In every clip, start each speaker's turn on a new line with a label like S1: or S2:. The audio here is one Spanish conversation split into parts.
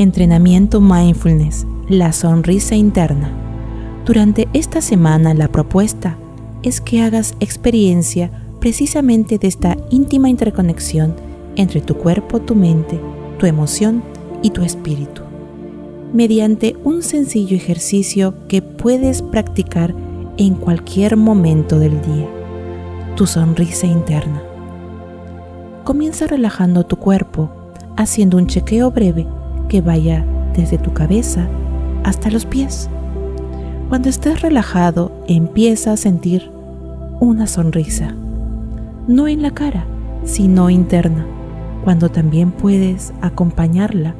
S1: Entrenamiento Mindfulness, la sonrisa interna. Durante esta semana la propuesta es que hagas experiencia precisamente de esta íntima interconexión entre tu cuerpo, tu mente, tu emoción y tu espíritu, mediante un sencillo ejercicio que puedes practicar en cualquier momento del día, tu sonrisa interna. Comienza relajando tu cuerpo, haciendo un chequeo breve que vaya desde tu cabeza hasta los pies. Cuando estés relajado, empieza a sentir una sonrisa, no en la cara, sino interna, cuando también puedes acompañarla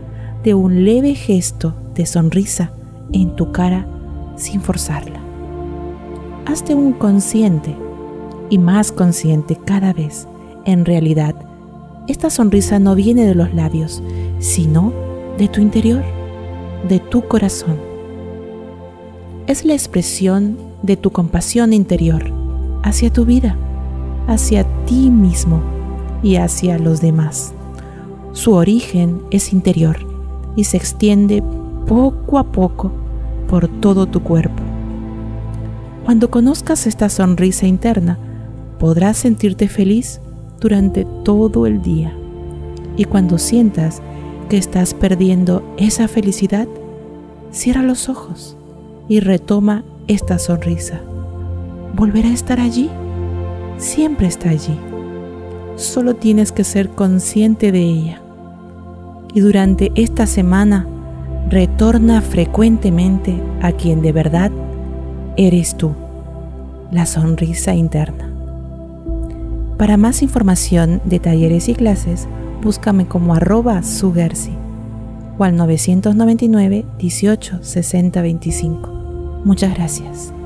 S1: de un leve gesto de sonrisa en tu cara sin forzarla. Hazte un consciente y más consciente cada vez. En realidad, esta sonrisa no viene de los labios, sino de tu interior, de tu corazón. Es la expresión de tu compasión interior hacia tu vida, hacia ti mismo y hacia los demás. Su origen es interior y se extiende poco a poco por todo tu cuerpo. Cuando conozcas esta sonrisa interna, podrás sentirte feliz durante todo el día. Y cuando sientas que estás perdiendo esa felicidad, cierra los ojos y retoma esta sonrisa volverá a estar allí. Siempre está allí. Solo tienes que ser consciente de ella. Y durante esta semana, retorna frecuentemente a quien de verdad eres tú, la sonrisa interna. Para más información de talleres y clases, búscame como arroba sugersi o al 999 18 60 25. Muchas gracias.